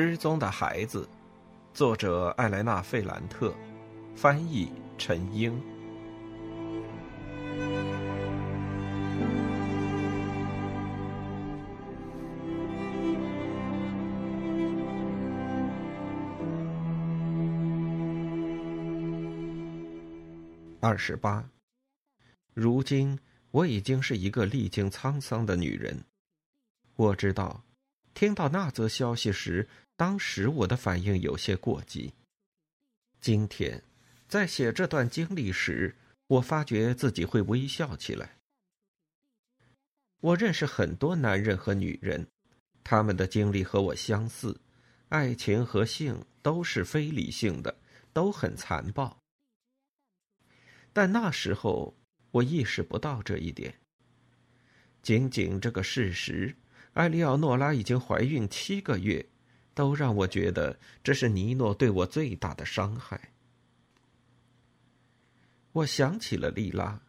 失踪的孩子，作者艾莱娜·费兰特，翻译陈英。二十八，如今我已经是一个历经沧桑的女人，我知道。听到那则消息时，当时我的反应有些过激。今天，在写这段经历时，我发觉自己会微笑起来。我认识很多男人和女人，他们的经历和我相似，爱情和性都是非理性的，都很残暴。但那时候，我意识不到这一点。仅仅这个事实。艾利奥诺拉已经怀孕七个月，都让我觉得这是尼诺对我最大的伤害。我想起了莉拉。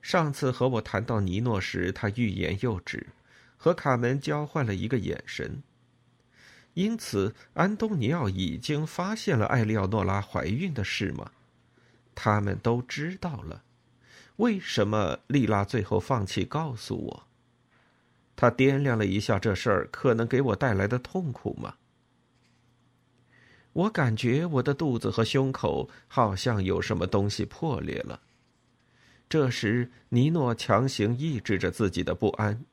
上次和我谈到尼诺时，他欲言又止，和卡门交换了一个眼神。因此，安东尼奥已经发现了艾利奥诺拉怀孕的事吗？他们都知道了。为什么莉拉最后放弃告诉我？他掂量了一下这事儿可能给我带来的痛苦吗？我感觉我的肚子和胸口好像有什么东西破裂了。这时，尼诺强行抑制着自己的不安，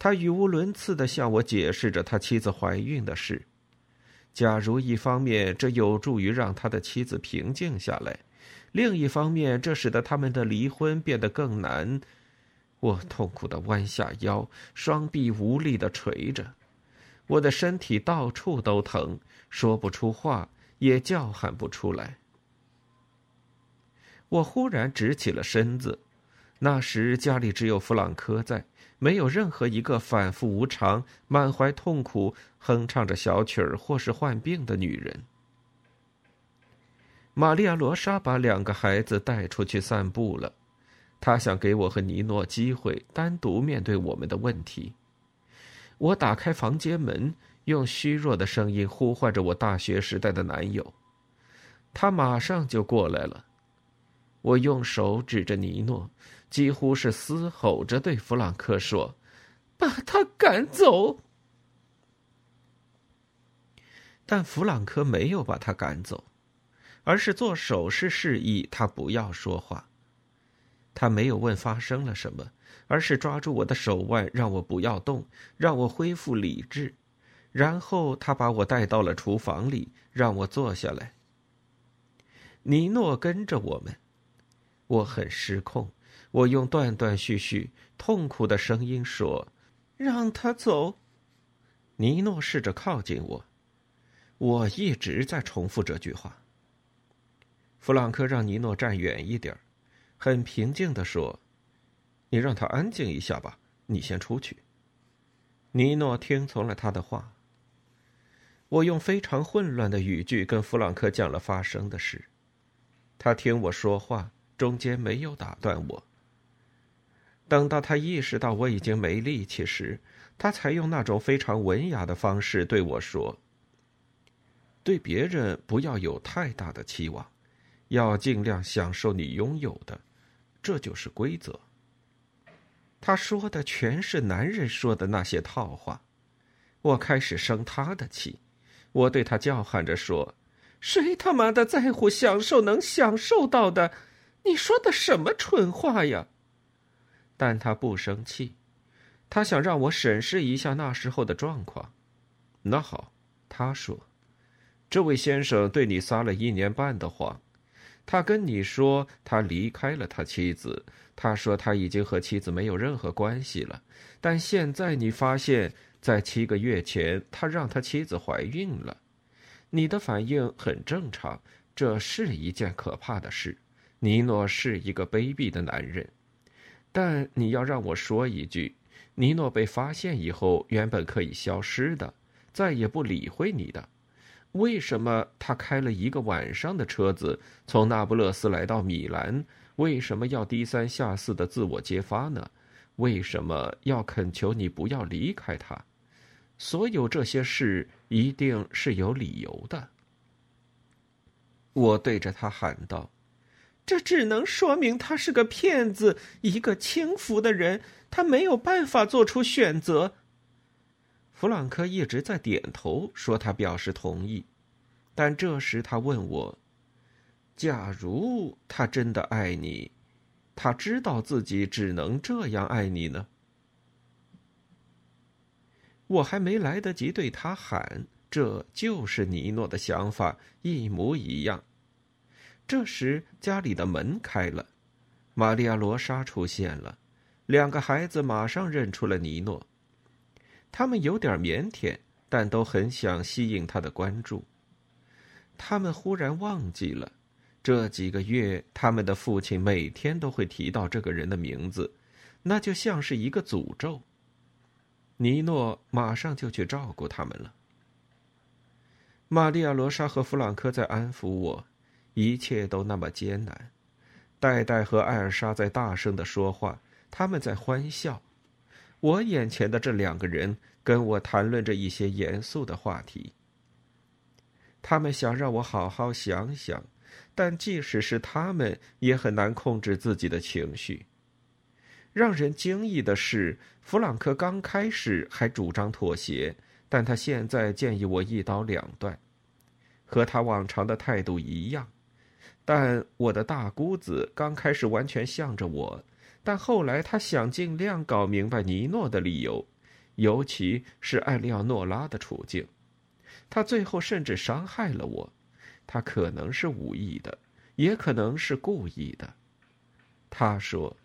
他语无伦次的向我解释着他妻子怀孕的事。假如一方面这有助于让他的妻子平静下来，另一方面这使得他们的离婚变得更难。我痛苦的弯下腰，双臂无力的垂着，我的身体到处都疼，说不出话，也叫喊不出来。我忽然直起了身子，那时家里只有弗朗科在，没有任何一个反复无常、满怀痛苦、哼唱着小曲儿或是患病的女人。玛利亚·罗莎把两个孩子带出去散步了。他想给我和尼诺机会单独面对我们的问题。我打开房间门，用虚弱的声音呼唤着我大学时代的男友。他马上就过来了。我用手指着尼诺，几乎是嘶吼着对弗朗克说：“把他赶走。”但弗朗克没有把他赶走，而是做手势示意他不要说话。他没有问发生了什么，而是抓住我的手腕，让我不要动，让我恢复理智。然后他把我带到了厨房里，让我坐下来。尼诺跟着我们，我很失控。我用断断续续、痛苦的声音说：“让他走。”尼诺试着靠近我，我一直在重复这句话。弗朗克让尼诺站远一点儿。很平静的说：“你让他安静一下吧，你先出去。”尼诺听从了他的话。我用非常混乱的语句跟弗朗克讲了发生的事，他听我说话，中间没有打断我。等到他意识到我已经没力气时，他才用那种非常文雅的方式对我说：“对别人不要有太大的期望，要尽量享受你拥有的。”这就是规则。他说的全是男人说的那些套话，我开始生他的气，我对他叫喊着说：“谁他妈的在乎享受能享受到的？你说的什么蠢话呀？”但他不生气，他想让我审视一下那时候的状况。那好，他说：“这位先生对你撒了一年半的谎。”他跟你说他离开了他妻子，他说他已经和妻子没有任何关系了。但现在你发现，在七个月前他让他妻子怀孕了，你的反应很正常，这是一件可怕的事。尼诺是一个卑鄙的男人，但你要让我说一句，尼诺被发现以后原本可以消失的，再也不理会你的。为什么他开了一个晚上的车子从那不勒斯来到米兰？为什么要低三下四的自我揭发呢？为什么要恳求你不要离开他？所有这些事一定是有理由的。我对着他喊道：“这只能说明他是个骗子，一个轻浮的人，他没有办法做出选择。”弗朗科一直在点头，说他表示同意。但这时他问我：“假如他真的爱你？”他知道自己只能这样爱你呢。我还没来得及对他喊，这就是尼诺的想法，一模一样。这时家里的门开了，玛利亚·罗莎出现了，两个孩子马上认出了尼诺。他们有点腼腆，但都很想吸引他的关注。他们忽然忘记了。这几个月，他们的父亲每天都会提到这个人的名字，那就像是一个诅咒。尼诺马上就去照顾他们了。玛利亚·罗莎和弗朗科在安抚我，一切都那么艰难。戴戴和艾尔莎在大声的说话，他们在欢笑。我眼前的这两个人跟我谈论着一些严肃的话题。他们想让我好好想想。但即使是他们，也很难控制自己的情绪。让人惊异的是，弗朗克刚开始还主张妥协，但他现在建议我一刀两断，和他往常的态度一样。但我的大姑子刚开始完全向着我，但后来他想尽量搞明白尼诺的理由，尤其是艾利奥诺拉的处境。他最后甚至伤害了我。他可能是无意的，也可能是故意的。他说：“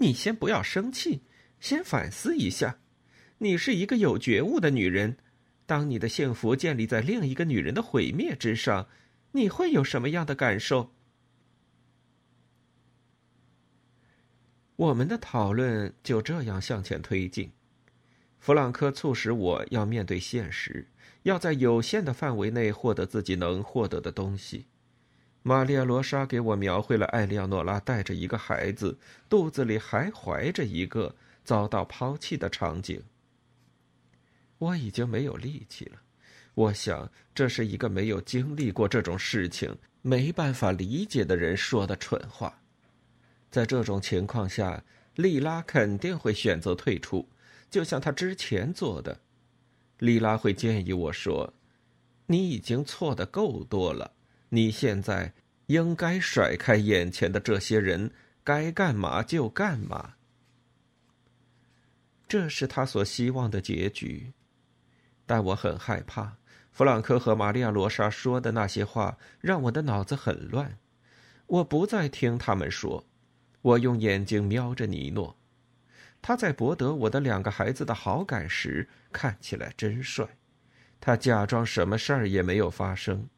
你先不要生气，先反思一下。你是一个有觉悟的女人，当你的幸福建立在另一个女人的毁灭之上，你会有什么样的感受？”我们的讨论就这样向前推进。弗朗科促使我要面对现实。要在有限的范围内获得自己能获得的东西。玛利亚·罗莎给我描绘了艾利奥诺拉带着一个孩子，肚子里还怀着一个遭到抛弃的场景。我已经没有力气了。我想，这是一个没有经历过这种事情、没办法理解的人说的蠢话。在这种情况下，莉拉肯定会选择退出，就像她之前做的。莉拉会建议我说：“你已经错的够多了，你现在应该甩开眼前的这些人，该干嘛就干嘛。”这是他所希望的结局，但我很害怕。弗朗科和玛利亚·罗莎说的那些话让我的脑子很乱。我不再听他们说，我用眼睛瞄着尼诺。他在博得我的两个孩子的好感时看起来真帅，他假装什么事儿也没有发生。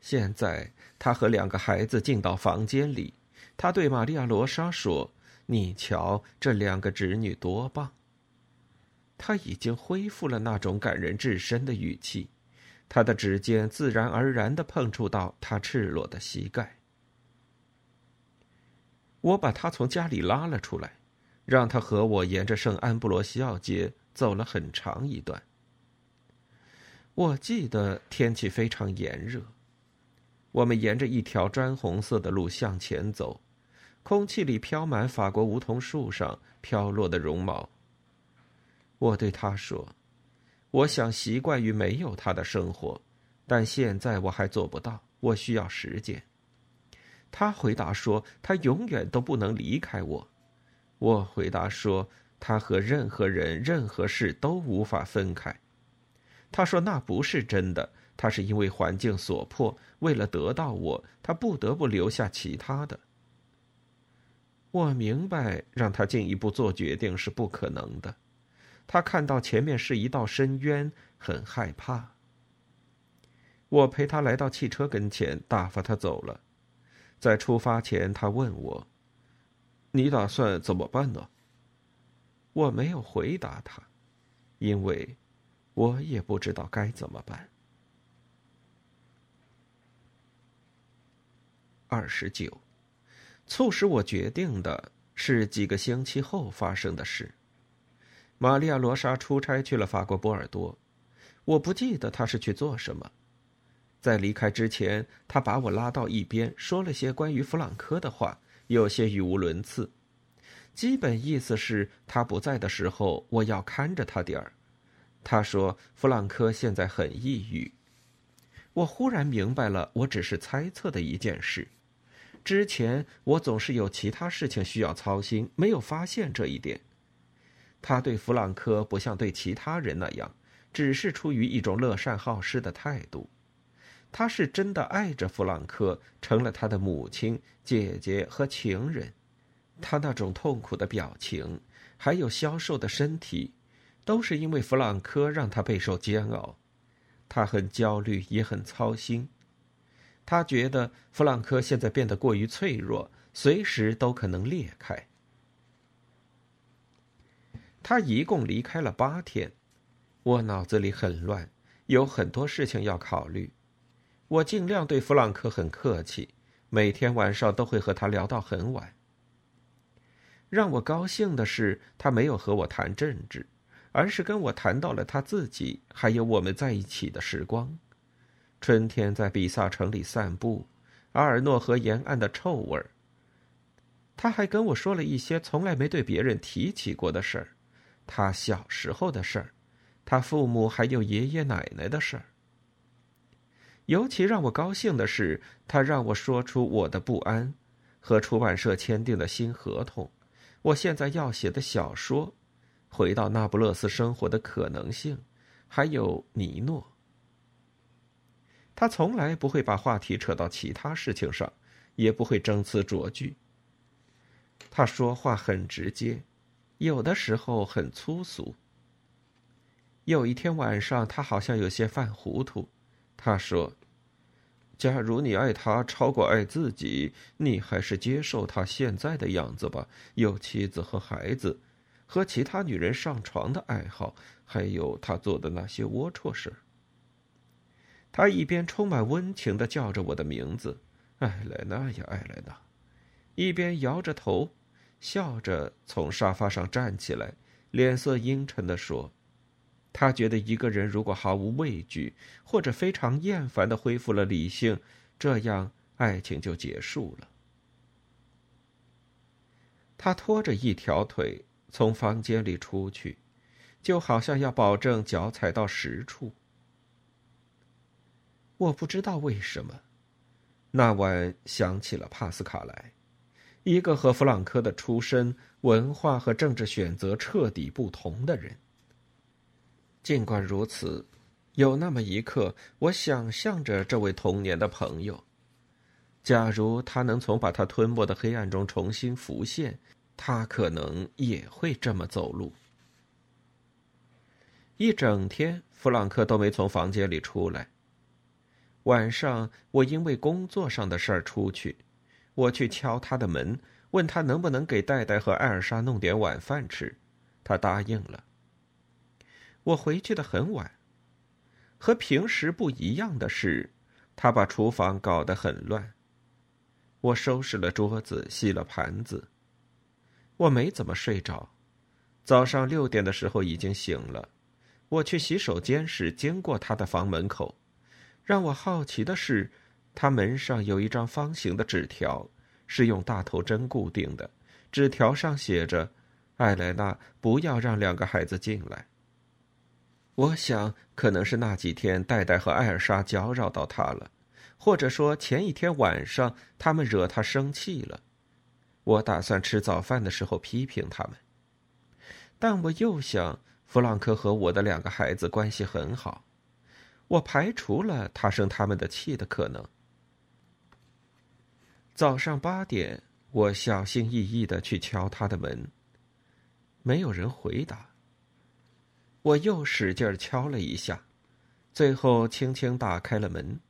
现在他和两个孩子进到房间里，他对玛利亚·罗莎说：“你瞧，这两个侄女多棒。”他已经恢复了那种感人至深的语气，他的指尖自然而然的碰触到他赤裸的膝盖。我把他从家里拉了出来。让他和我沿着圣安布罗西奥街走了很长一段。我记得天气非常炎热，我们沿着一条砖红色的路向前走，空气里飘满法国梧桐树上飘落的绒毛。我对他说：“我想习惯于没有他的生活，但现在我还做不到，我需要时间。”他回答说：“他永远都不能离开我。”我回答说：“他和任何人、任何事都无法分开。”他说：“那不是真的，他是因为环境所迫，为了得到我，他不得不留下其他的。”我明白，让他进一步做决定是不可能的。他看到前面是一道深渊，很害怕。我陪他来到汽车跟前，打发他走了。在出发前，他问我。你打算怎么办呢？我没有回答他，因为我也不知道该怎么办。二十九，促使我决定的是几个星期后发生的事。玛利亚·罗莎出差去了法国波尔多，我不记得她是去做什么。在离开之前，他把我拉到一边，说了些关于弗朗科的话，有些语无伦次。基本意思是他不在的时候，我要看着他点儿。他说弗朗科现在很抑郁。我忽然明白了，我只是猜测的一件事。之前我总是有其他事情需要操心，没有发现这一点。他对弗朗科不像对其他人那样，只是出于一种乐善好施的态度。他是真的爱着弗朗科，成了他的母亲、姐姐和情人。他那种痛苦的表情，还有消瘦的身体，都是因为弗朗科让他备受煎熬。他很焦虑，也很操心。他觉得弗朗科现在变得过于脆弱，随时都可能裂开。他一共离开了八天，我脑子里很乱，有很多事情要考虑。我尽量对弗朗克很客气，每天晚上都会和他聊到很晚。让我高兴的是，他没有和我谈政治，而是跟我谈到了他自己，还有我们在一起的时光。春天在比萨城里散步，阿尔诺河沿岸的臭味儿。他还跟我说了一些从来没对别人提起过的事儿，他小时候的事儿，他父母还有爷爷奶奶的事儿。尤其让我高兴的是，他让我说出我的不安，和出版社签订的新合同，我现在要写的小说，回到那不勒斯生活的可能性，还有尼诺。他从来不会把话题扯到其他事情上，也不会争词夺句。他说话很直接，有的时候很粗俗。有一天晚上，他好像有些犯糊涂。他说：“假如你爱他超过爱自己，你还是接受他现在的样子吧。有妻子和孩子，和其他女人上床的爱好，还有他做的那些龌龊事。”他一边充满温情的叫着我的名字，“艾莱娜呀，艾莱娜”，一边摇着头，笑着从沙发上站起来，脸色阴沉的说。他觉得一个人如果毫无畏惧，或者非常厌烦的恢复了理性，这样爱情就结束了。他拖着一条腿从房间里出去，就好像要保证脚踩到实处。我不知道为什么，那晚想起了帕斯卡莱，一个和弗朗科的出身、文化和政治选择彻底不同的人。尽管如此，有那么一刻，我想象着这位童年的朋友。假如他能从把他吞没的黑暗中重新浮现，他可能也会这么走路。一整天，弗朗克都没从房间里出来。晚上，我因为工作上的事儿出去，我去敲他的门，问他能不能给戴戴和艾尔莎弄点晚饭吃，他答应了。我回去的很晚。和平时不一样的是，他把厨房搞得很乱。我收拾了桌子，洗了盘子。我没怎么睡着，早上六点的时候已经醒了。我去洗手间时经过他的房门口，让我好奇的是，他门上有一张方形的纸条，是用大头针固定的。纸条上写着：“艾莱娜，不要让两个孩子进来。”我想，可能是那几天戴戴和艾尔莎搅扰到他了，或者说前一天晚上他们惹他生气了。我打算吃早饭的时候批评他们，但我又想，弗朗克和我的两个孩子关系很好，我排除了他生他们的气的可能。早上八点，我小心翼翼的去敲他的门，没有人回答。我又使劲敲了一下，最后轻轻打开了门。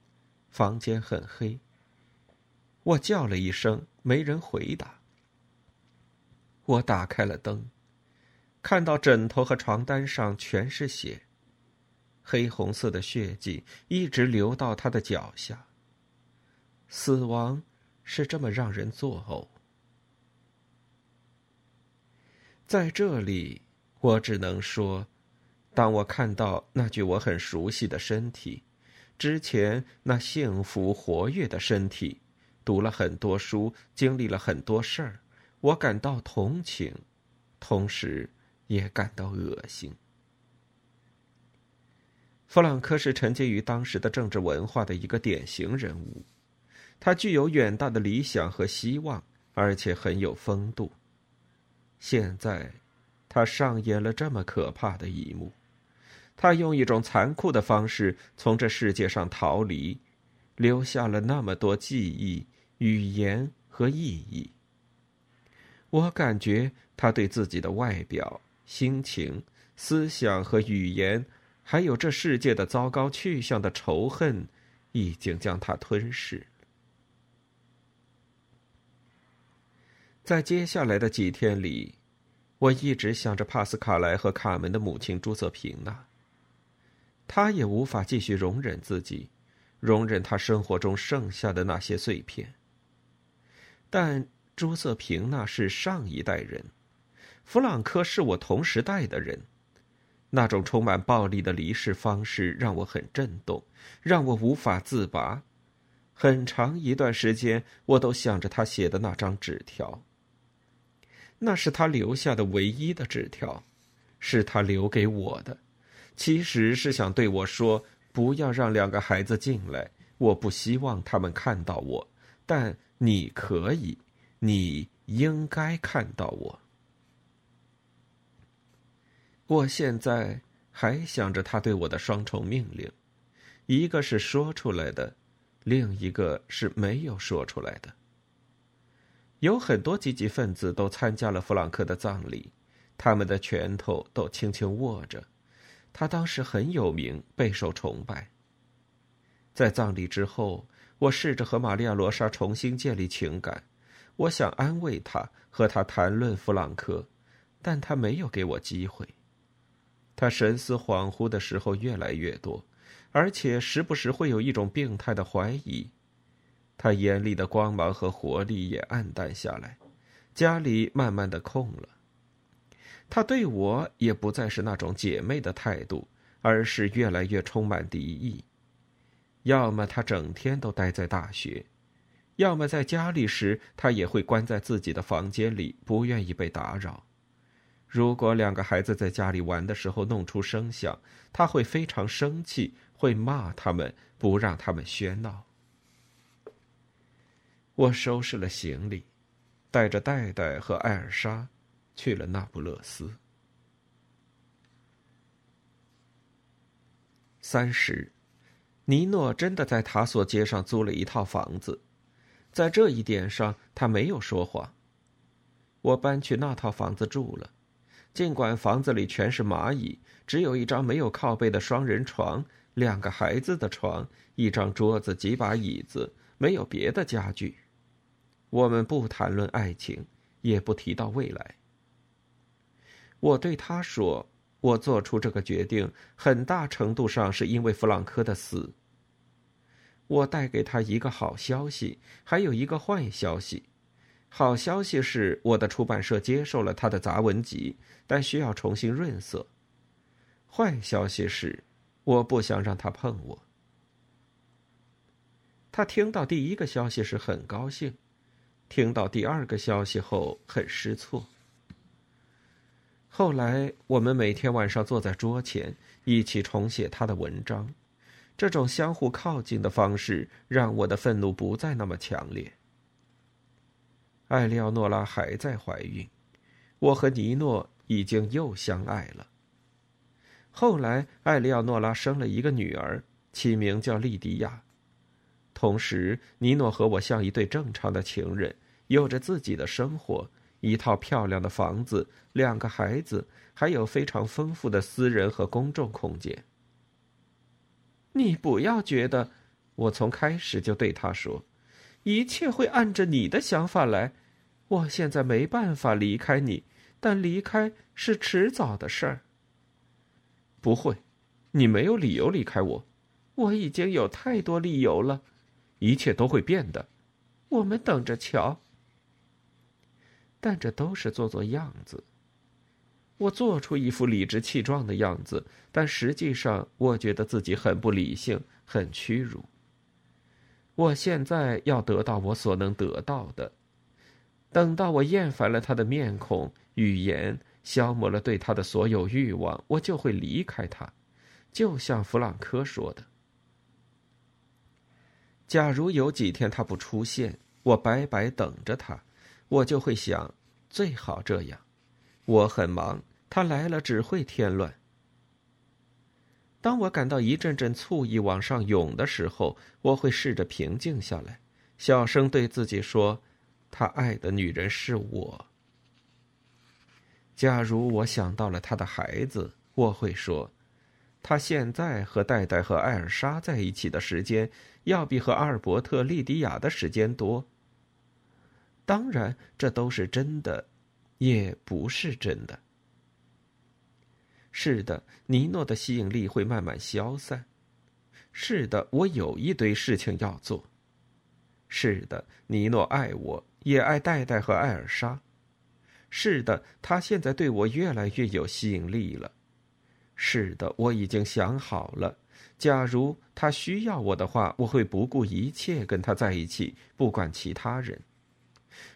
房间很黑。我叫了一声，没人回答。我打开了灯，看到枕头和床单上全是血，黑红色的血迹一直流到他的脚下。死亡是这么让人作呕。在这里。我只能说，当我看到那具我很熟悉的身体，之前那幸福活跃的身体，读了很多书，经历了很多事儿，我感到同情，同时也感到恶心。弗朗科是沉浸于当时的政治文化的一个典型人物，他具有远大的理想和希望，而且很有风度。现在，他上演了这么可怕的一幕：他用一种残酷的方式从这世界上逃离，留下了那么多记忆、语言和意义。我感觉他对自己的外表、心情、思想和语言。还有这世界的糟糕去向的仇恨，已经将他吞噬。在接下来的几天里，我一直想着帕斯卡莱和卡门的母亲朱瑟平娜。他也无法继续容忍自己，容忍他生活中剩下的那些碎片。但朱瑟平那是上一代人，弗朗科是我同时代的人。那种充满暴力的离世方式让我很震动，让我无法自拔。很长一段时间，我都想着他写的那张纸条。那是他留下的唯一的纸条，是他留给我的。其实是想对我说：不要让两个孩子进来，我不希望他们看到我。但你可以，你应该看到我。我现在还想着他对我的双重命令，一个是说出来的，另一个是没有说出来的。有很多积极分子都参加了弗朗克的葬礼，他们的拳头都轻轻握着。他当时很有名，备受崇拜。在葬礼之后，我试着和玛利亚·罗莎重新建立情感，我想安慰她，和她谈论弗朗克，但他没有给我机会。他神思恍惚的时候越来越多，而且时不时会有一种病态的怀疑。他眼里的光芒和活力也暗淡下来，家里慢慢的空了。他对我也不再是那种姐妹的态度，而是越来越充满敌意。要么他整天都待在大学，要么在家里时他也会关在自己的房间里，不愿意被打扰。如果两个孩子在家里玩的时候弄出声响，他会非常生气，会骂他们，不让他们喧闹。我收拾了行李，带着戴戴和艾尔莎，去了那不勒斯。三十，尼诺真的在塔索街上租了一套房子，在这一点上他没有说谎。我搬去那套房子住了。尽管房子里全是蚂蚁，只有一张没有靠背的双人床，两个孩子的床，一张桌子，几把椅子，没有别的家具。我们不谈论爱情，也不提到未来。我对他说：“我做出这个决定，很大程度上是因为弗朗科的死。”我带给他一个好消息，还有一个坏消息。好消息是，我的出版社接受了他的杂文集，但需要重新润色。坏消息是，我不想让他碰我。他听到第一个消息时很高兴，听到第二个消息后很失措。后来，我们每天晚上坐在桌前，一起重写他的文章。这种相互靠近的方式，让我的愤怒不再那么强烈。艾利奥诺拉还在怀孕，我和尼诺已经又相爱了。后来，艾利奥诺拉生了一个女儿，起名叫莉迪亚。同时，尼诺和我像一对正常的情人，有着自己的生活，一套漂亮的房子，两个孩子，还有非常丰富的私人和公众空间。你不要觉得，我从开始就对他说。一切会按着你的想法来。我现在没办法离开你，但离开是迟早的事儿。不会，你没有理由离开我。我已经有太多理由了。一切都会变的。我们等着瞧。但这都是做做样子。我做出一副理直气壮的样子，但实际上我觉得自己很不理性，很屈辱。我现在要得到我所能得到的，等到我厌烦了他的面孔、语言，消磨了对他的所有欲望，我就会离开他，就像弗朗科说的。假如有几天他不出现，我白白等着他，我就会想，最好这样。我很忙，他来了只会添乱。当我感到一阵阵醋意往上涌的时候，我会试着平静下来，小声对自己说：“他爱的女人是我。”假如我想到了他的孩子，我会说：“他现在和戴戴和艾尔莎在一起的时间，要比和阿尔伯特、莉迪亚的时间多。”当然，这都是真的。也不是真的。是的，尼诺的吸引力会慢慢消散。是的，我有一堆事情要做。是的，尼诺爱我，也爱戴戴和艾尔莎。是的，他现在对我越来越有吸引力了。是的，我已经想好了，假如他需要我的话，我会不顾一切跟他在一起，不管其他人。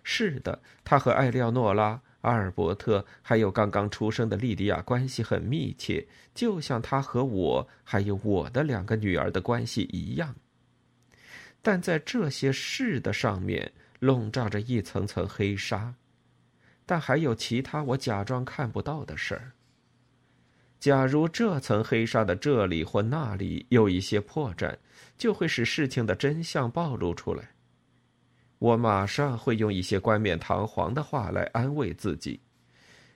是的，他和艾利奥诺拉。阿尔伯特还有刚刚出生的莉迪亚关系很密切，就像他和我还有我的两个女儿的关系一样。但在这些事的上面笼罩着一层层黑纱，但还有其他我假装看不到的事儿。假如这层黑纱的这里或那里有一些破绽，就会使事情的真相暴露出来。我马上会用一些冠冕堂皇的话来安慰自己，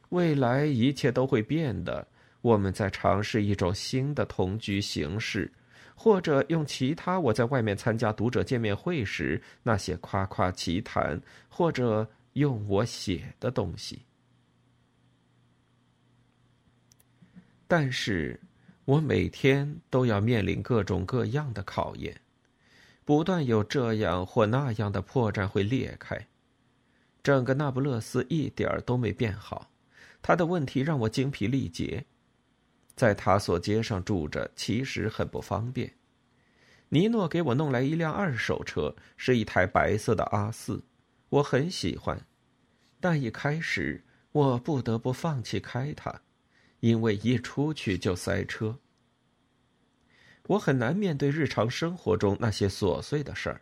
未来一切都会变的。我们在尝试一种新的同居形式，或者用其他我在外面参加读者见面会时那些夸夸其谈，或者用我写的东西。但是，我每天都要面临各种各样的考验。不断有这样或那样的破绽会裂开，整个那不勒斯一点儿都没变好。他的问题让我精疲力竭，在塔索街上住着其实很不方便。尼诺给我弄来一辆二手车，是一台白色的阿四，我很喜欢，但一开始我不得不放弃开它，因为一出去就塞车。我很难面对日常生活中那些琐碎的事儿。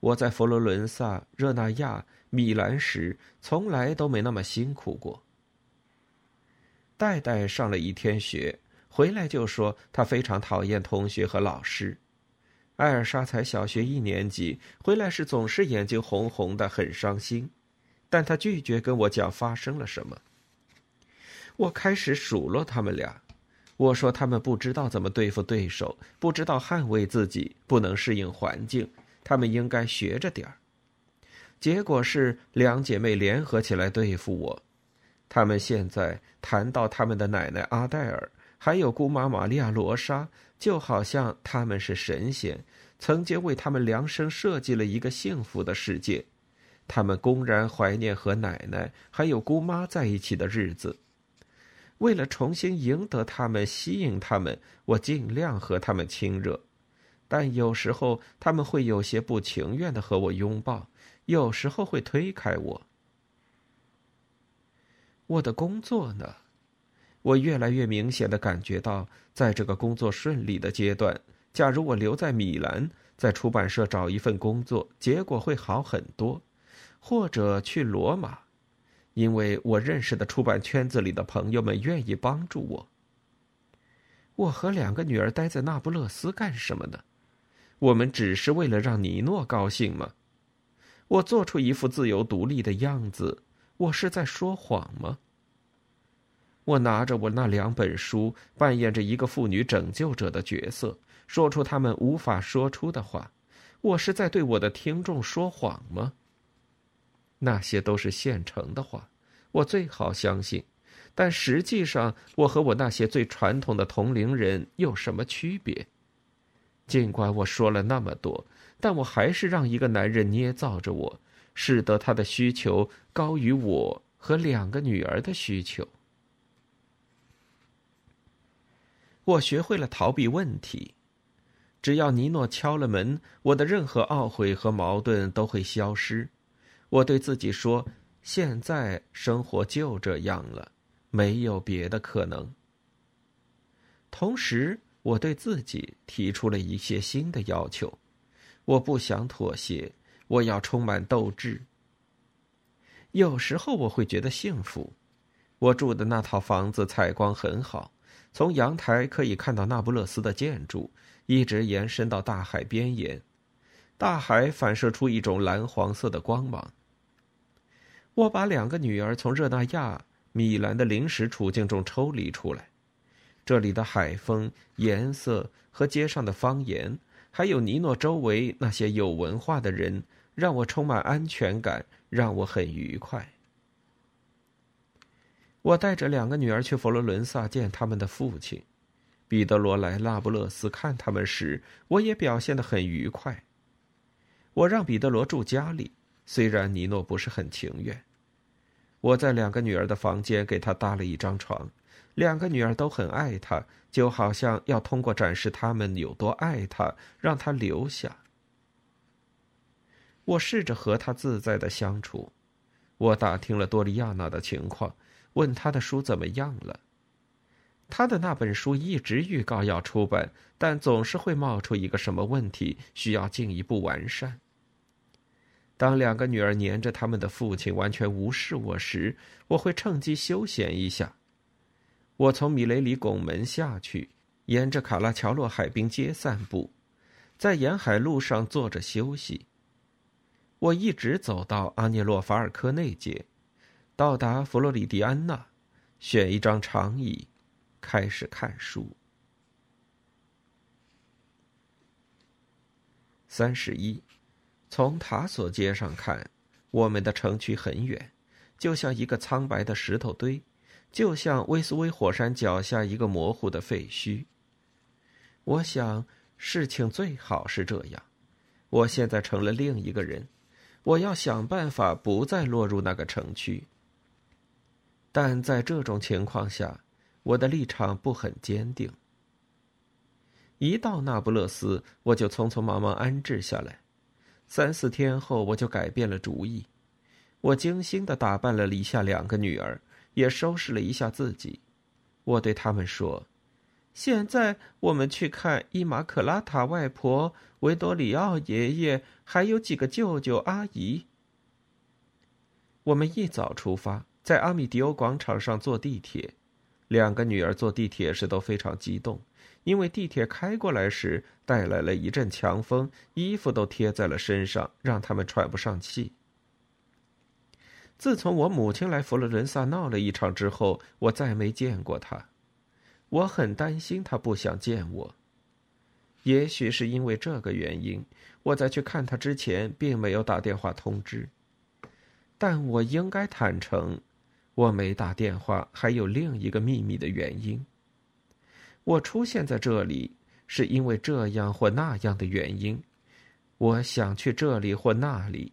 我在佛罗伦萨、热那亚、米兰时，从来都没那么辛苦过。戴戴上了一天学，回来就说他非常讨厌同学和老师。艾尔莎才小学一年级，回来时总是眼睛红红的，很伤心。但他拒绝跟我讲发生了什么。我开始数落他们俩。我说他们不知道怎么对付对手，不知道捍卫自己，不能适应环境。他们应该学着点儿。结果是两姐妹联合起来对付我。他们现在谈到他们的奶奶阿黛尔，还有姑妈玛利亚罗莎，就好像他们是神仙，曾经为他们量身设计了一个幸福的世界。他们公然怀念和奶奶还有姑妈在一起的日子。为了重新赢得他们、吸引他们，我尽量和他们亲热，但有时候他们会有些不情愿的和我拥抱，有时候会推开我。我的工作呢？我越来越明显的感觉到，在这个工作顺利的阶段，假如我留在米兰，在出版社找一份工作，结果会好很多，或者去罗马。因为我认识的出版圈子里的朋友们愿意帮助我。我和两个女儿待在那不勒斯干什么呢？我们只是为了让尼诺高兴吗？我做出一副自由独立的样子，我是在说谎吗？我拿着我那两本书，扮演着一个妇女拯救者的角色，说出他们无法说出的话，我是在对我的听众说谎吗？那些都是现成的话，我最好相信。但实际上，我和我那些最传统的同龄人有什么区别？尽管我说了那么多，但我还是让一个男人捏造着我，使得他的需求高于我和两个女儿的需求。我学会了逃避问题。只要尼诺敲了门，我的任何懊悔和矛盾都会消失。我对自己说：“现在生活就这样了，没有别的可能。”同时，我对自己提出了一些新的要求。我不想妥协，我要充满斗志。有时候我会觉得幸福。我住的那套房子采光很好，从阳台可以看到那不勒斯的建筑，一直延伸到大海边沿。大海反射出一种蓝黄色的光芒。我把两个女儿从热那亚、米兰的临时处境中抽离出来。这里的海风、颜色和街上的方言，还有尼诺周围那些有文化的人，让我充满安全感，让我很愉快。我带着两个女儿去佛罗伦萨见他们的父亲，彼得罗来拉布勒斯看他们时，我也表现得很愉快。我让彼得罗住家里，虽然尼诺不是很情愿。我在两个女儿的房间给她搭了一张床。两个女儿都很爱她，就好像要通过展示他们有多爱她，让她留下。我试着和他自在的相处，我打听了多利亚娜的情况，问她的书怎么样了。他的那本书一直预告要出版，但总是会冒出一个什么问题，需要进一步完善。当两个女儿黏着他们的父亲，完全无视我时，我会趁机休闲一下。我从米雷里拱门下去，沿着卡拉乔洛海滨街散步，在沿海路上坐着休息。我一直走到阿涅洛法尔科内街，到达佛罗里迪安娜，选一张长椅，开始看书。三十一，从塔索街上看，我们的城区很远，就像一个苍白的石头堆。就像威斯威火山脚下一个模糊的废墟。我想，事情最好是这样。我现在成了另一个人，我要想办法不再落入那个城区。但在这种情况下，我的立场不很坚定。一到那不勒斯，我就匆匆忙忙安置下来。三四天后，我就改变了主意。我精心的打扮了以下两个女儿。也收拾了一下自己，我对他们说：“现在我们去看伊玛克拉塔外婆、维多里奥爷爷，还有几个舅舅阿姨。”我们一早出发，在阿米迪欧广场上坐地铁。两个女儿坐地铁时都非常激动，因为地铁开过来时带来了一阵强风，衣服都贴在了身上，让他们喘不上气。自从我母亲来佛罗伦萨闹了一场之后，我再没见过她。我很担心她不想见我。也许是因为这个原因，我在去看她之前并没有打电话通知。但我应该坦诚，我没打电话还有另一个秘密的原因。我出现在这里是因为这样或那样的原因。我想去这里或那里。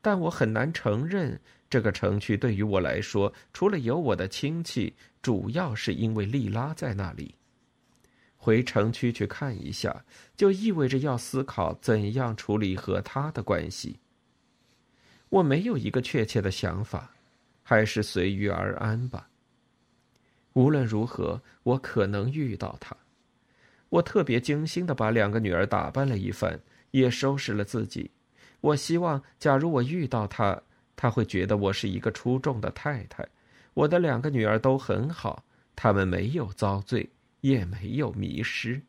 但我很难承认，这个城区对于我来说，除了有我的亲戚，主要是因为莉拉在那里。回城区去看一下，就意味着要思考怎样处理和他的关系。我没有一个确切的想法，还是随遇而安吧。无论如何，我可能遇到他。我特别精心的把两个女儿打扮了一番，也收拾了自己。我希望，假如我遇到他，他会觉得我是一个出众的太太。我的两个女儿都很好，她们没有遭罪，也没有迷失。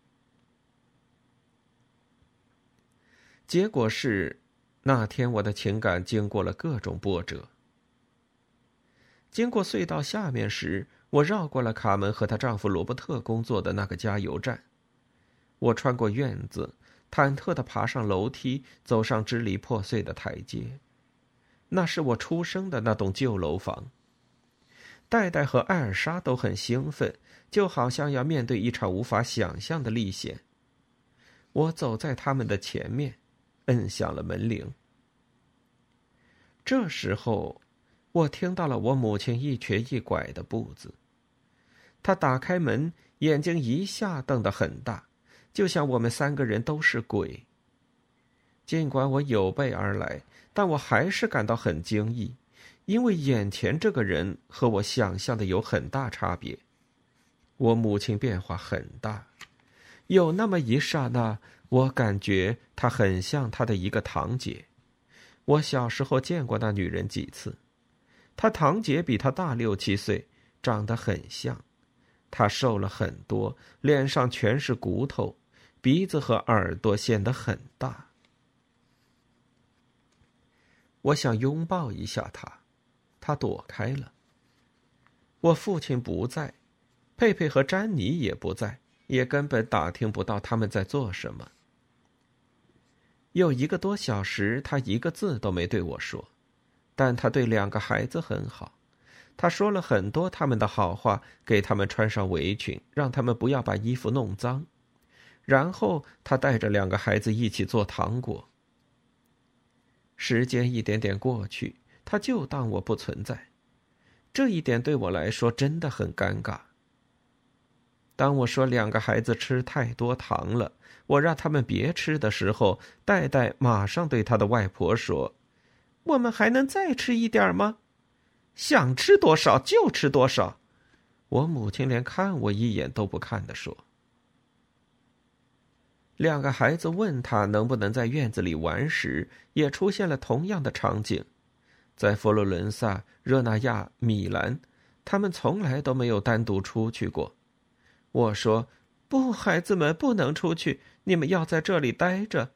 结果是，那天我的情感经过了各种波折。经过隧道下面时，我绕过了卡门和她丈夫罗伯特工作的那个加油站。我穿过院子。忐忑的爬上楼梯，走上支离破碎的台阶。那是我出生的那栋旧楼房。戴戴和艾尔莎都很兴奋，就好像要面对一场无法想象的历险。我走在他们的前面，摁响了门铃。这时候，我听到了我母亲一瘸一拐的步子。他打开门，眼睛一下瞪得很大，就像我们三个人都是鬼。尽管我有备而来，但我还是感到很惊异，因为眼前这个人和我想象的有很大差别。我母亲变化很大，有那么一刹那，我感觉她很像她的一个堂姐。我小时候见过那女人几次，她堂姐比她大六七岁，长得很像。他瘦了很多，脸上全是骨头，鼻子和耳朵显得很大。我想拥抱一下他，他躲开了。我父亲不在，佩佩和詹妮也不在，也根本打听不到他们在做什么。有一个多小时，他一个字都没对我说，但他对两个孩子很好。他说了很多他们的好话，给他们穿上围裙，让他们不要把衣服弄脏。然后他带着两个孩子一起做糖果。时间一点点过去，他就当我不存在，这一点对我来说真的很尴尬。当我说两个孩子吃太多糖了。我让他们别吃的时候，戴戴马上对他的外婆说：“我们还能再吃一点吗？想吃多少就吃多少。”我母亲连看我一眼都不看的说。两个孩子问他能不能在院子里玩时，也出现了同样的场景。在佛罗伦萨、热那亚、米兰，他们从来都没有单独出去过。我说：“不，孩子们不能出去。”你们要在这里待着。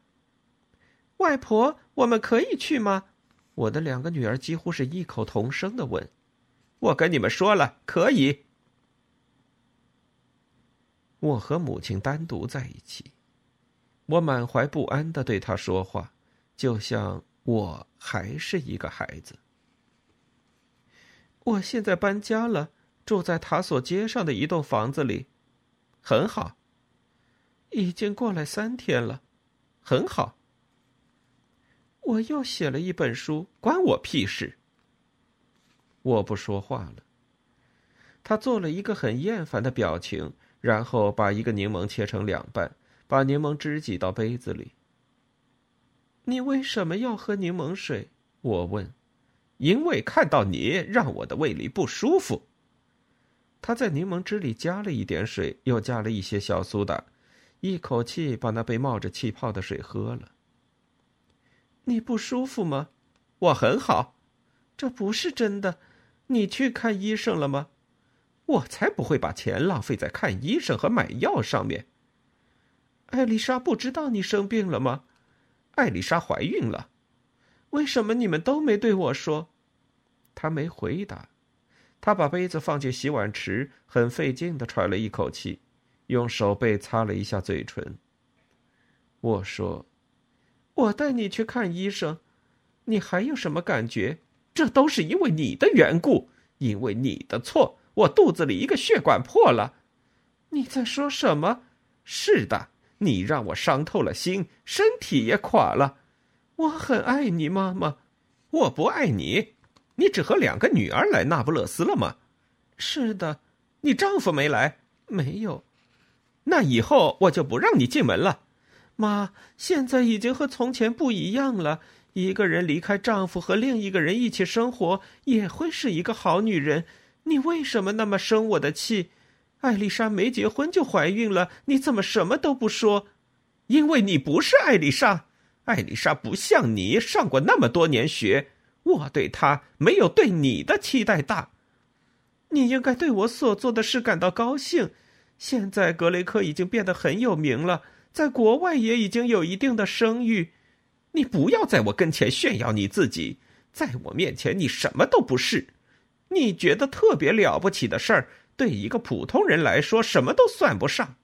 外婆，我们可以去吗？我的两个女儿几乎是异口同声的问。我跟你们说了，可以。我和母亲单独在一起，我满怀不安的对她说话，就像我还是一个孩子。我现在搬家了，住在塔索街上的一栋房子里，很好。已经过来三天了，很好。我又写了一本书，关我屁事。我不说话了。他做了一个很厌烦的表情，然后把一个柠檬切成两半，把柠檬汁挤到杯子里。你为什么要喝柠檬水？我问。因为看到你让我的胃里不舒服。他在柠檬汁里加了一点水，又加了一些小苏打。一口气把那杯冒着气泡的水喝了。你不舒服吗？我很好。这不是真的。你去看医生了吗？我才不会把钱浪费在看医生和买药上面。艾丽莎不知道你生病了吗？艾丽莎怀孕了。为什么你们都没对我说？他没回答。他把杯子放进洗碗池，很费劲的喘了一口气。用手背擦了一下嘴唇。我说：“我带你去看医生，你还有什么感觉？这都是因为你的缘故，因为你的错，我肚子里一个血管破了。你在说什么？是的，你让我伤透了心，身体也垮了。我很爱你，妈妈。我不爱你，你只和两个女儿来那不勒斯了吗？是的，你丈夫没来，没有。”那以后我就不让你进门了，妈。现在已经和从前不一样了。一个人离开丈夫和另一个人一起生活，也会是一个好女人。你为什么那么生我的气？艾丽莎没结婚就怀孕了，你怎么什么都不说？因为你不是艾丽莎。艾丽莎不像你上过那么多年学，我对她没有对你的期待大。你应该对我所做的事感到高兴。现在格雷克已经变得很有名了，在国外也已经有一定的声誉。你不要在我跟前炫耀你自己，在我面前你什么都不是。你觉得特别了不起的事儿，对一个普通人来说什么都算不上。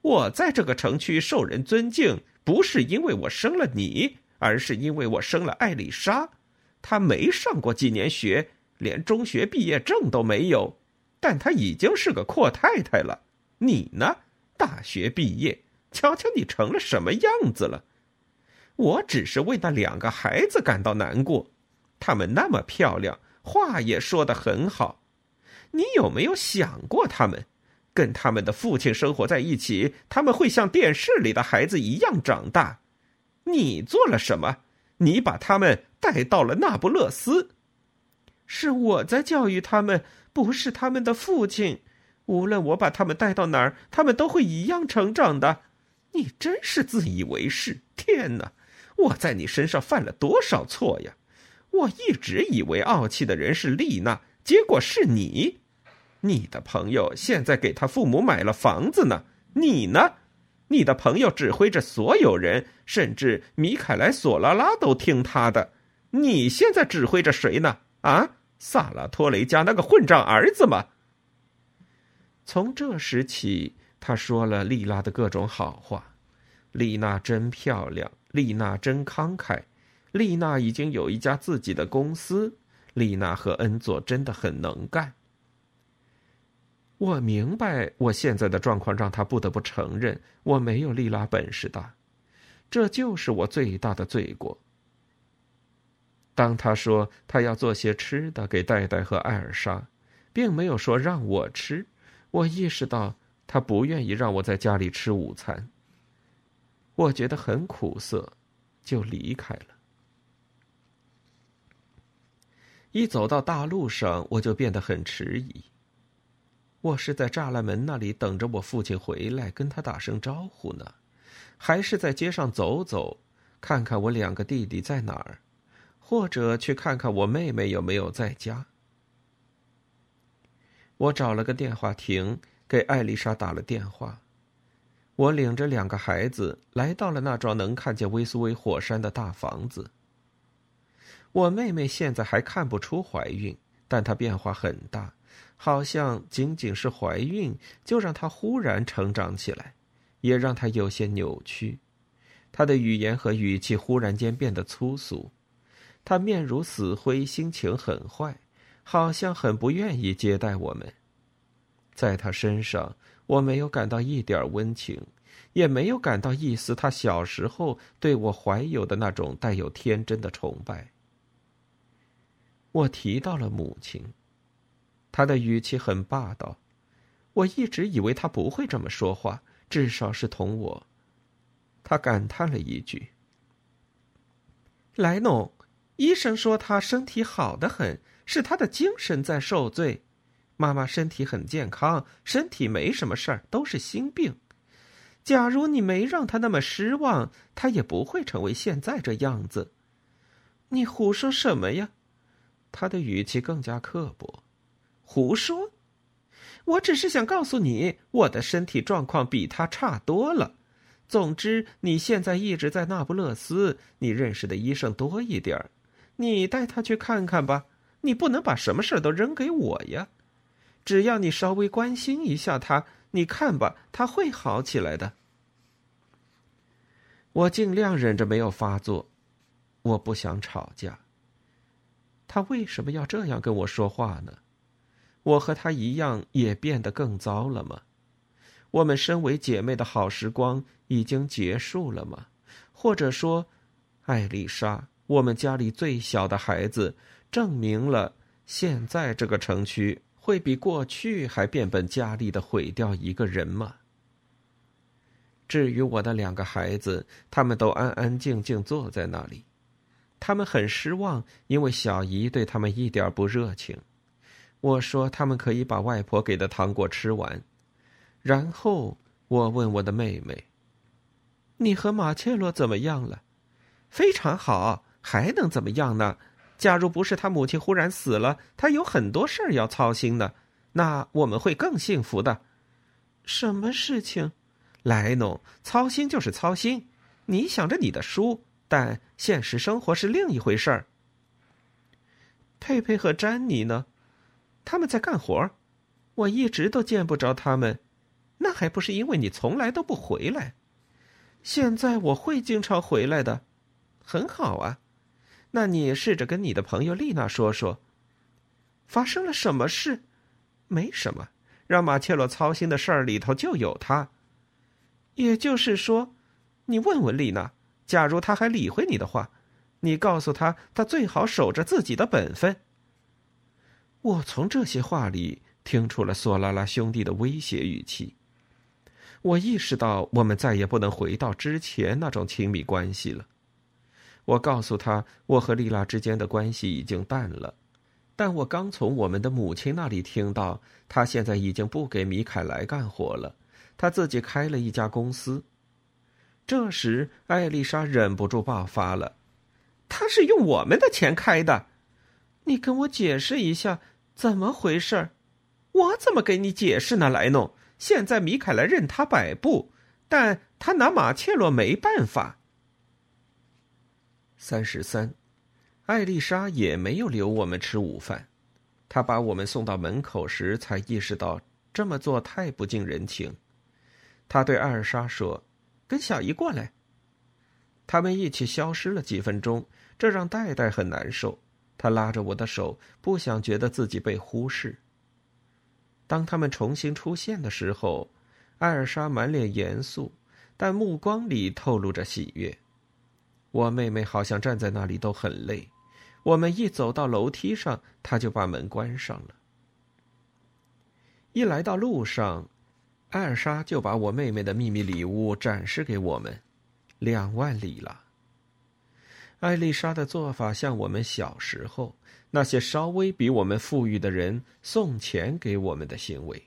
我在这个城区受人尊敬，不是因为我生了你，而是因为我生了艾丽莎。她没上过几年学，连中学毕业证都没有，但她已经是个阔太太了。你呢？大学毕业，瞧瞧你成了什么样子了！我只是为那两个孩子感到难过，他们那么漂亮，话也说得很好。你有没有想过他们？跟他们的父亲生活在一起，他们会像电视里的孩子一样长大。你做了什么？你把他们带到了那不勒斯。是我在教育他们，不是他们的父亲。无论我把他们带到哪儿，他们都会一样成长的。你真是自以为是！天哪，我在你身上犯了多少错呀！我一直以为傲气的人是丽娜，结果是你。你的朋友现在给他父母买了房子呢，你呢？你的朋友指挥着所有人，甚至米凯莱·索拉拉都听他的。你现在指挥着谁呢？啊，萨拉托雷家那个混账儿子吗？从这时起，他说了丽娜的各种好话。丽娜真漂亮，丽娜真慷慨，丽娜已经有一家自己的公司。丽娜和恩佐真的很能干。我明白，我现在的状况让他不得不承认我没有丽拉本事大，这就是我最大的罪过。当他说他要做些吃的给戴戴和艾尔莎，并没有说让我吃，我意识到他不愿意让我在家里吃午餐。我觉得很苦涩，就离开了。一走到大路上，我就变得很迟疑。我是在栅栏门那里等着我父亲回来，跟他打声招呼呢，还是在街上走走，看看我两个弟弟在哪儿，或者去看看我妹妹有没有在家？我找了个电话亭，给艾丽莎打了电话。我领着两个孩子来到了那幢能看见威苏威火山的大房子。我妹妹现在还看不出怀孕，但她变化很大。好像仅仅是怀孕，就让她忽然成长起来，也让她有些扭曲。她的语言和语气忽然间变得粗俗，她面如死灰，心情很坏，好像很不愿意接待我们。在他身上，我没有感到一点温情，也没有感到一丝他小时候对我怀有的那种带有天真的崇拜。我提到了母亲。他的语气很霸道，我一直以为他不会这么说话，至少是同我。他感叹了一句：“莱农，医生说他身体好的很，是他的精神在受罪。妈妈身体很健康，身体没什么事儿，都是心病。假如你没让他那么失望，他也不会成为现在这样子。你胡说什么呀？”他的语气更加刻薄。胡说！我只是想告诉你，我的身体状况比他差多了。总之，你现在一直在那不勒斯，你认识的医生多一点儿，你带他去看看吧。你不能把什么事都扔给我呀。只要你稍微关心一下他，你看吧，他会好起来的。我尽量忍着没有发作，我不想吵架。他为什么要这样跟我说话呢？我和他一样，也变得更糟了吗？我们身为姐妹的好时光已经结束了吗？或者说，艾丽莎，我们家里最小的孩子，证明了现在这个城区会比过去还变本加厉的毁掉一个人吗？至于我的两个孩子，他们都安安静静坐在那里，他们很失望，因为小姨对他们一点不热情。我说他们可以把外婆给的糖果吃完，然后我问我的妹妹：“你和马切洛怎么样了？”“非常好，还能怎么样呢？假如不是他母亲忽然死了，他有很多事儿要操心的。那我们会更幸福的。”“什么事情？”“莱农，操心就是操心。你想着你的书，但现实生活是另一回事儿。”“佩佩和詹妮呢？”他们在干活，我一直都见不着他们，那还不是因为你从来都不回来。现在我会经常回来的，很好啊。那你试着跟你的朋友丽娜说说，发生了什么事？没什么，让马切洛操心的事儿里头就有他。也就是说，你问问丽娜，假如他还理会你的话，你告诉他，他最好守着自己的本分。我从这些话里听出了索拉拉兄弟的威胁语气。我意识到我们再也不能回到之前那种亲密关系了。我告诉他，我和丽拉之间的关系已经淡了，但我刚从我们的母亲那里听到，她现在已经不给米凯莱干活了，她自己开了一家公司。这时，艾丽莎忍不住爆发了：“他是用我们的钱开的，你跟我解释一下怎么回事我怎么给你解释呢？莱诺，现在米凯莱任他摆布，但他拿马切洛没办法。”三十三，艾丽莎也没有留我们吃午饭，她把我们送到门口时才意识到这么做太不近人情。她对艾尔莎说。跟小姨过来。他们一起消失了几分钟，这让戴戴很难受。他拉着我的手，不想觉得自己被忽视。当他们重新出现的时候，艾尔莎满脸严肃，但目光里透露着喜悦。我妹妹好像站在那里都很累。我们一走到楼梯上，她就把门关上了。一来到路上。艾尔莎就把我妹妹的秘密礼物展示给我们，两万里了。艾丽莎的做法像我们小时候那些稍微比我们富裕的人送钱给我们的行为。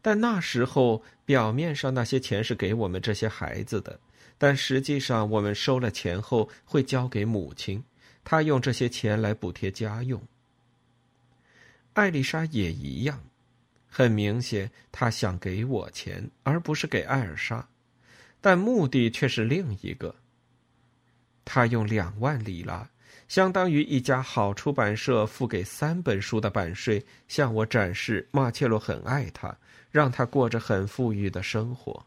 但那时候表面上那些钱是给我们这些孩子的，但实际上我们收了钱后会交给母亲，她用这些钱来补贴家用。艾丽莎也一样。很明显，她想给我钱，而不是给艾尔莎，但目的却是另一个。他用两万里拉，相当于一家好出版社付给三本书的版税，向我展示马切洛很爱他，让他过着很富裕的生活。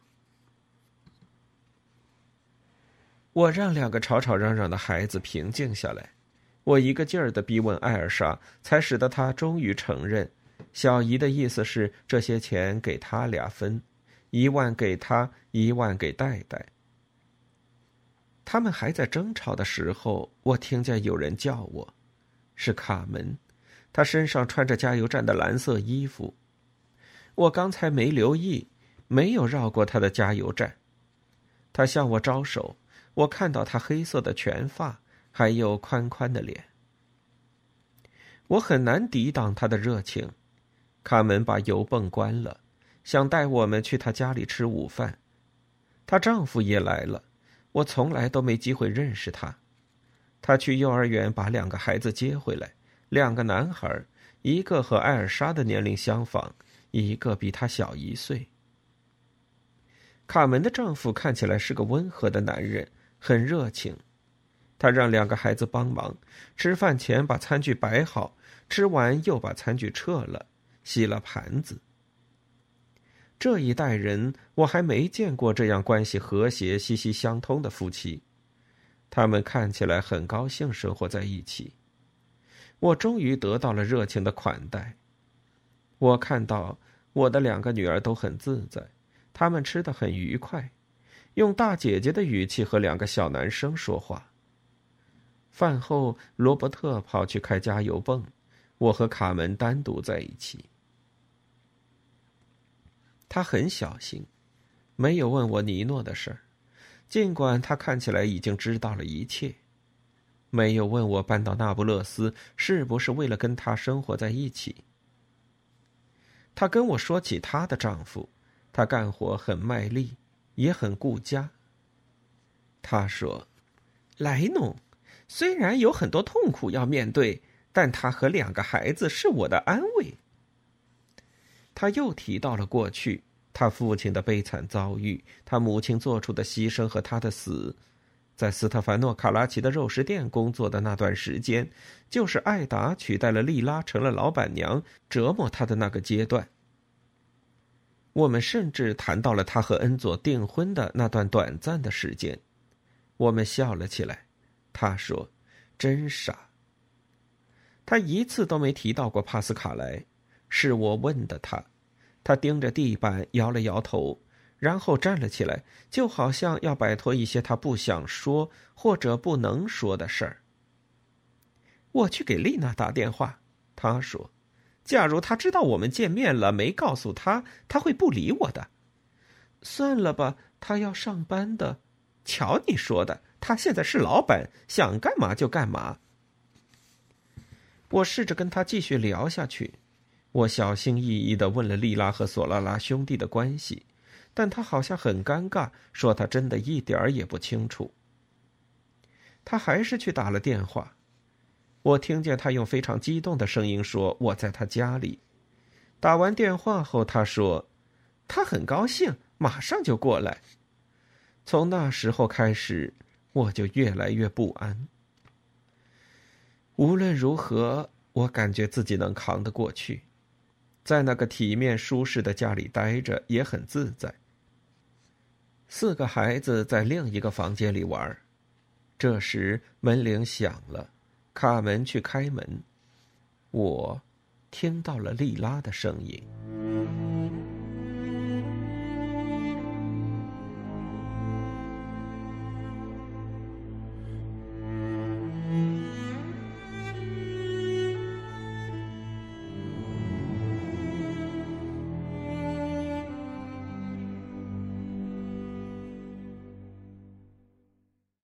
我让两个吵吵嚷嚷的孩子平静下来，我一个劲儿的逼问艾尔莎，才使得她终于承认。小姨的意思是，这些钱给他俩分，一万给他，一万给戴戴。他们还在争吵的时候，我听见有人叫我，是卡门，他身上穿着加油站的蓝色衣服。我刚才没留意，没有绕过他的加油站。他向我招手，我看到他黑色的全发，还有宽宽的脸。我很难抵挡他的热情。卡门把油泵关了，想带我们去她家里吃午饭。她丈夫也来了，我从来都没机会认识他。他去幼儿园把两个孩子接回来，两个男孩，一个和艾尔莎的年龄相仿，一个比他小一岁。卡门的丈夫看起来是个温和的男人，很热情。他让两个孩子帮忙，吃饭前把餐具摆好，吃完又把餐具撤了。洗了盘子。这一代人，我还没见过这样关系和谐、息息相通的夫妻。他们看起来很高兴生活在一起。我终于得到了热情的款待。我看到我的两个女儿都很自在，他们吃的很愉快，用大姐姐的语气和两个小男生说话。饭后，罗伯特跑去开加油泵，我和卡门单独在一起。他很小心，没有问我尼诺的事儿，尽管他看起来已经知道了一切。没有问我搬到那不勒斯是不是为了跟他生活在一起。他跟我说起她的丈夫，他干活很卖力，也很顾家。他说：“莱农，虽然有很多痛苦要面对，但他和两个孩子是我的安慰。”他又提到了过去，他父亲的悲惨遭遇，他母亲做出的牺牲和他的死，在斯特凡诺·卡拉奇的肉食店工作的那段时间，就是艾达取代了莉拉成了老板娘，折磨他的那个阶段。我们甚至谈到了他和恩佐订婚的那段短暂的时间，我们笑了起来。他说：“真傻。”他一次都没提到过帕斯卡莱。是我问的他，他盯着地板摇了摇头，然后站了起来，就好像要摆脱一些他不想说或者不能说的事儿。我去给丽娜打电话，他说：“假如他知道我们见面了，没告诉他，他会不理我的。算了吧，他要上班的。瞧你说的，他现在是老板，想干嘛就干嘛。我试着跟他继续聊下去，我小心翼翼的问了莉拉和索拉拉兄弟的关系，但他好像很尴尬，说他真的一点儿也不清楚。他还是去打了电话，我听见他用非常激动的声音说：“我在他家里。”打完电话后，他说：“他很高兴，马上就过来。”从那时候开始，我就越来越不安。无论如何，我感觉自己能扛得过去，在那个体面舒适的家里待着也很自在。四个孩子在另一个房间里玩，这时门铃响了，卡门去开门，我听到了莉拉的声音。